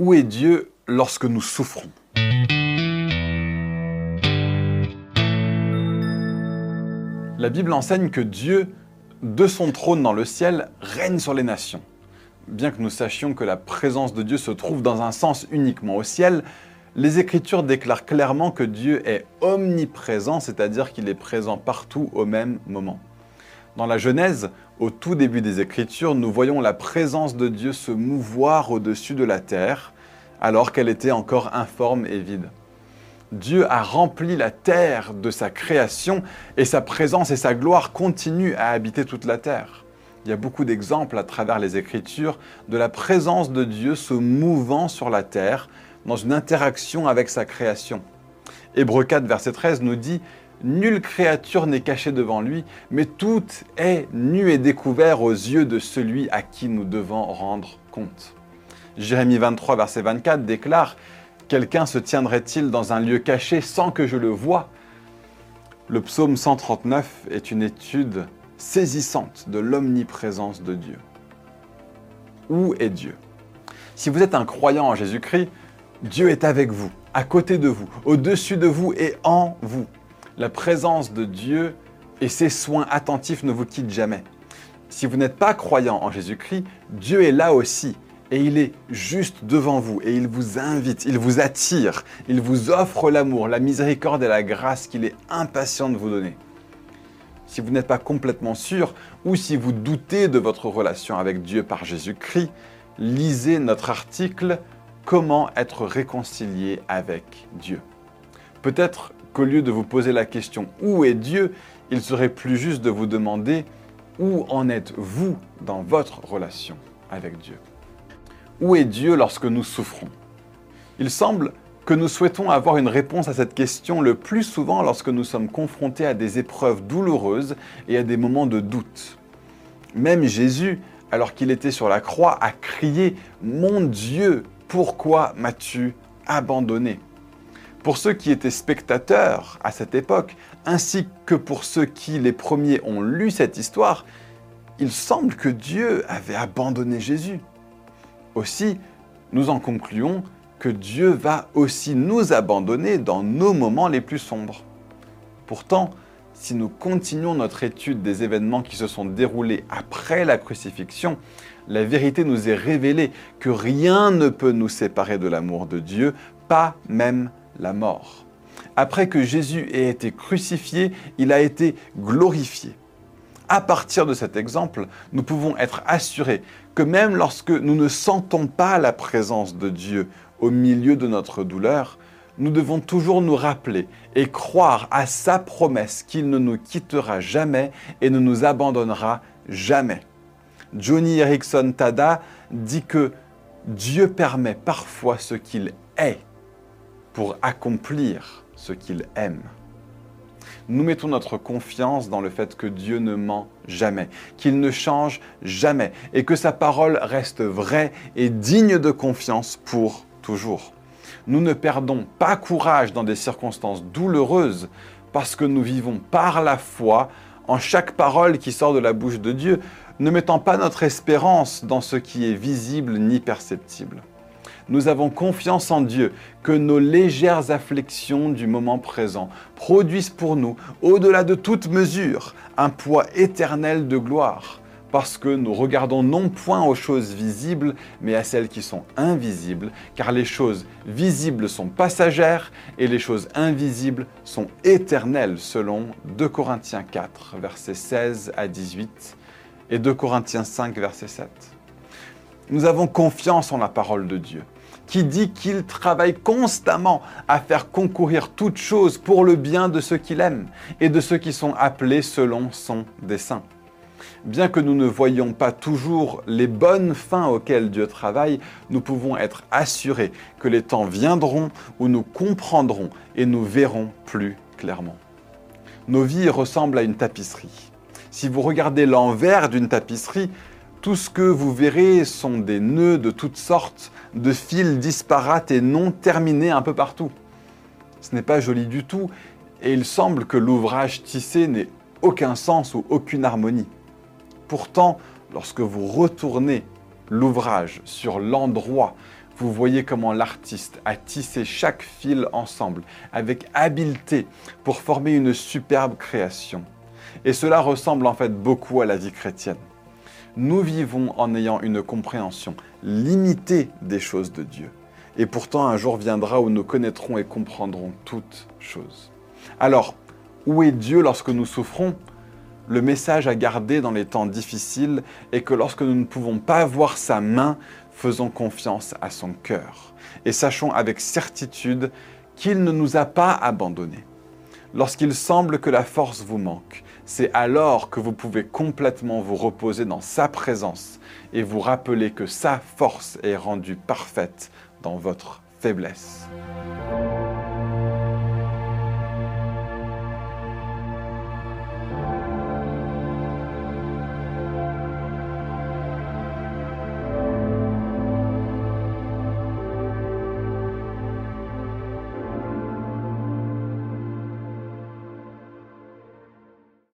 Où est Dieu lorsque nous souffrons? La Bible enseigne que Dieu, de son trône dans le ciel, règne sur les nations. Bien que nous sachions que la présence de Dieu se trouve dans un sens uniquement au ciel, les Écritures déclarent clairement que Dieu est omniprésent, c'est-à-dire qu'il est présent partout au même moment. Dans la Genèse, au tout début des Écritures, nous voyons la présence de Dieu se mouvoir au-dessus de la terre, alors qu'elle était encore informe et vide. Dieu a rempli la terre de sa création et sa présence et sa gloire continuent à habiter toute la terre. Il y a beaucoup d'exemples à travers les Écritures de la présence de Dieu se mouvant sur la terre dans une interaction avec sa création. Hébreu 4, verset 13 nous dit Nulle créature n'est cachée devant lui, mais tout est nu et découvert aux yeux de celui à qui nous devons rendre compte. Jérémie 23, verset 24 déclare Quelqu'un se tiendrait-il dans un lieu caché sans que je le voie? Le psaume 139 est une étude saisissante de l'omniprésence de Dieu. Où est Dieu? Si vous êtes un croyant en Jésus-Christ, Dieu est avec vous, à côté de vous, au-dessus de vous et en vous la présence de Dieu et ses soins attentifs ne vous quittent jamais. Si vous n'êtes pas croyant en Jésus-Christ, Dieu est là aussi et il est juste devant vous et il vous invite, il vous attire, il vous offre l'amour, la miséricorde et la grâce qu'il est impatient de vous donner. Si vous n'êtes pas complètement sûr ou si vous doutez de votre relation avec Dieu par Jésus-Christ, lisez notre article Comment être réconcilié avec Dieu. Peut-être qu'au lieu de vous poser la question Où est Dieu il serait plus juste de vous demander Où en êtes-vous dans votre relation avec Dieu? Où est Dieu lorsque nous souffrons? Il semble que nous souhaitons avoir une réponse à cette question le plus souvent lorsque nous sommes confrontés à des épreuves douloureuses et à des moments de doute. Même Jésus, alors qu'il était sur la croix, a crié ⁇ Mon Dieu, pourquoi m'as-tu abandonné ?⁇ pour ceux qui étaient spectateurs à cette époque, ainsi que pour ceux qui, les premiers, ont lu cette histoire, il semble que Dieu avait abandonné Jésus. Aussi, nous en concluons que Dieu va aussi nous abandonner dans nos moments les plus sombres. Pourtant, si nous continuons notre étude des événements qui se sont déroulés après la crucifixion, la vérité nous est révélée que rien ne peut nous séparer de l'amour de Dieu, pas même la mort. Après que Jésus ait été crucifié, il a été glorifié. À partir de cet exemple, nous pouvons être assurés que même lorsque nous ne sentons pas la présence de Dieu au milieu de notre douleur, nous devons toujours nous rappeler et croire à sa promesse qu'il ne nous quittera jamais et ne nous abandonnera jamais. Johnny Erickson Tada dit que Dieu permet parfois ce qu'il est pour accomplir ce qu'il aime. Nous mettons notre confiance dans le fait que Dieu ne ment jamais, qu'il ne change jamais et que sa parole reste vraie et digne de confiance pour toujours. Nous ne perdons pas courage dans des circonstances douloureuses parce que nous vivons par la foi en chaque parole qui sort de la bouche de Dieu, ne mettant pas notre espérance dans ce qui est visible ni perceptible nous avons confiance en Dieu que nos légères afflictions du moment présent produisent pour nous, au-delà de toute mesure, un poids éternel de gloire, parce que nous regardons non point aux choses visibles, mais à celles qui sont invisibles, car les choses visibles sont passagères et les choses invisibles sont éternelles, selon 2 Corinthiens 4, versets 16 à 18 et 2 Corinthiens 5, verset 7. Nous avons confiance en la parole de Dieu qui dit qu'il travaille constamment à faire concourir toutes choses pour le bien de ceux qu'il aime et de ceux qui sont appelés selon son dessein. Bien que nous ne voyions pas toujours les bonnes fins auxquelles Dieu travaille, nous pouvons être assurés que les temps viendront où nous comprendrons et nous verrons plus clairement. Nos vies ressemblent à une tapisserie. Si vous regardez l'envers d'une tapisserie, tout ce que vous verrez sont des nœuds de toutes sortes, de fils disparates et non terminés un peu partout. Ce n'est pas joli du tout, et il semble que l'ouvrage tissé n'ait aucun sens ou aucune harmonie. Pourtant, lorsque vous retournez l'ouvrage sur l'endroit, Vous voyez comment l'artiste a tissé chaque fil ensemble avec habileté pour former une superbe création. Et cela ressemble en fait beaucoup à la vie chrétienne. Nous vivons en ayant une compréhension limitée des choses de Dieu. Et pourtant un jour viendra où nous connaîtrons et comprendrons toutes choses. Alors, où est Dieu lorsque nous souffrons? Le message à garder dans les temps difficiles est que lorsque nous ne pouvons pas voir sa main, faisons confiance à son cœur et sachons avec certitude qu'il ne nous a pas abandonnés. Lorsqu'il semble que la force vous manque, c'est alors que vous pouvez complètement vous reposer dans sa présence et vous rappeler que sa force est rendue parfaite dans votre faiblesse.